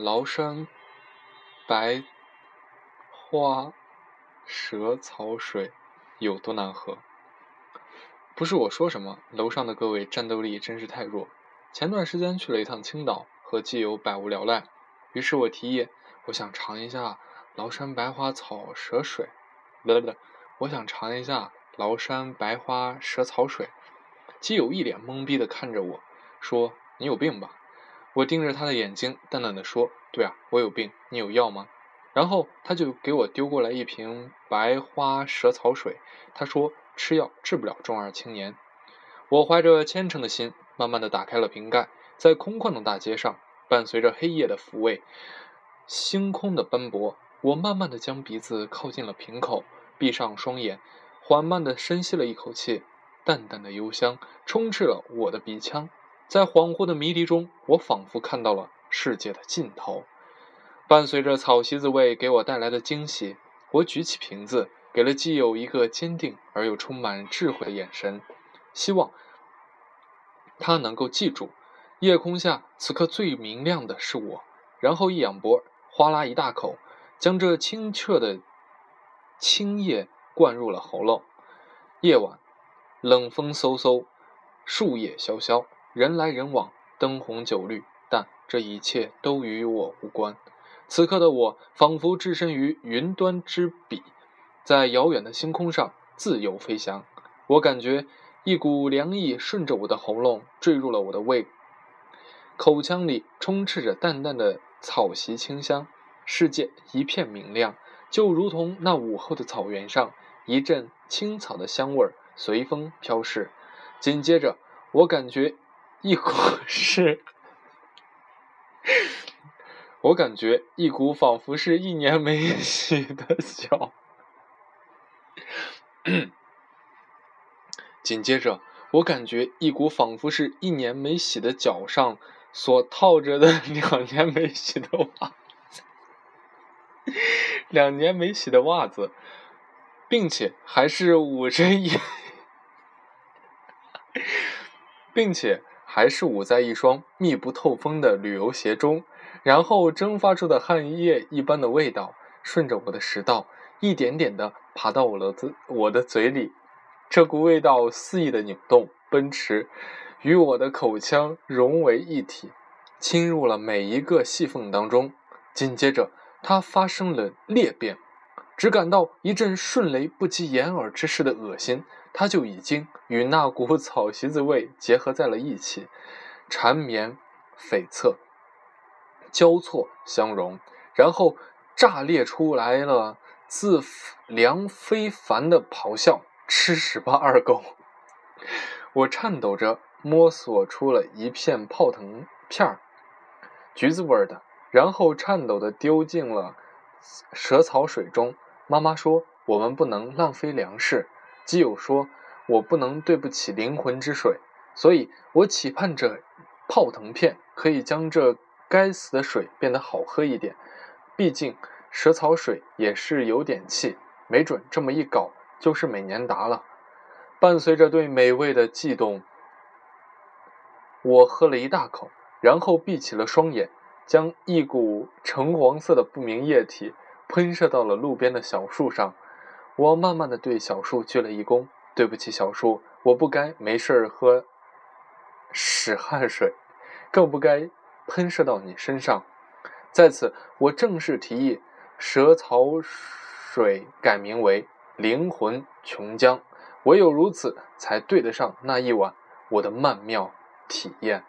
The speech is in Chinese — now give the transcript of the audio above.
崂山白花蛇草水有多难喝？不是我说什么，楼上的各位战斗力真是太弱。前段时间去了一趟青岛，和基友百无聊赖，于是我提议，我想尝一下崂山白花草蛇水，不对不对，我想尝一下崂山白花蛇草水。基友一脸懵逼的看着我说：“你有病吧？”我盯着他的眼睛，淡淡的说：“对啊，我有病。你有药吗？”然后他就给我丢过来一瓶白花蛇草水，他说。吃药治不了中二青年。我怀着虔诚的心，慢慢的打开了瓶盖，在空旷的大街上，伴随着黑夜的抚慰，星空的斑驳，我慢慢的将鼻子靠近了瓶口，闭上双眼，缓慢的深吸了一口气，淡淡的幽香充斥了我的鼻腔，在恍惚的迷离中，我仿佛看到了世界的尽头。伴随着草席子味给我带来的惊喜，我举起瓶子。给了基友一个坚定而又充满智慧的眼神，希望他能够记住，夜空下此刻最明亮的是我。然后一仰脖，哗啦一大口，将这清澈的清液灌入了喉咙。夜晚，冷风嗖嗖，树叶萧萧，人来人往，灯红酒绿，但这一切都与我无关。此刻的我，仿佛置身于云端之彼。在遥远的星空上自由飞翔，我感觉一股凉意顺着我的喉咙坠入了我的胃，口腔里充斥着淡淡的草席清香，世界一片明亮，就如同那午后的草原上，一阵青草的香味随风飘逝。紧接着，我感觉一股是，我感觉一股仿佛是一年没洗的脚。紧接着，我感觉一股仿佛是一年没洗的脚上所套着的两年没洗的袜，两年没洗的袜子，并且还是捂着一，并且还是捂在一双密不透风的旅游鞋中，然后蒸发出的汗液一般的味道，顺着我的食道。一点点的爬到我的嘴，我的嘴里，这股味道肆意的扭动、奔驰，与我的口腔融为一体，侵入了每一个细缝当中。紧接着，它发生了裂变，只感到一阵迅雷不及掩耳之势的恶心，它就已经与那股草席子味结合在了一起，缠绵悱恻，交错相融，然后炸裂出来了。自梁非凡的咆哮，吃屎吧二狗！我颤抖着摸索出了一片泡腾片儿，橘子味的，然后颤抖的丢进了蛇草水中。妈妈说我们不能浪费粮食，基友说我不能对不起灵魂之水，所以我期盼着泡腾片可以将这该死的水变得好喝一点，毕竟。蛇草水也是有点气，没准这么一搞就是美年达了。伴随着对美味的悸动，我喝了一大口，然后闭起了双眼，将一股橙黄色的不明液体喷射到了路边的小树上。我慢慢的对小树鞠了一躬：“对不起，小树，我不该没事儿喝屎汗水，更不该喷射到你身上。在此，我正式提议。”蛇草水改名为灵魂琼浆，唯有如此，才对得上那一晚我的曼妙体验。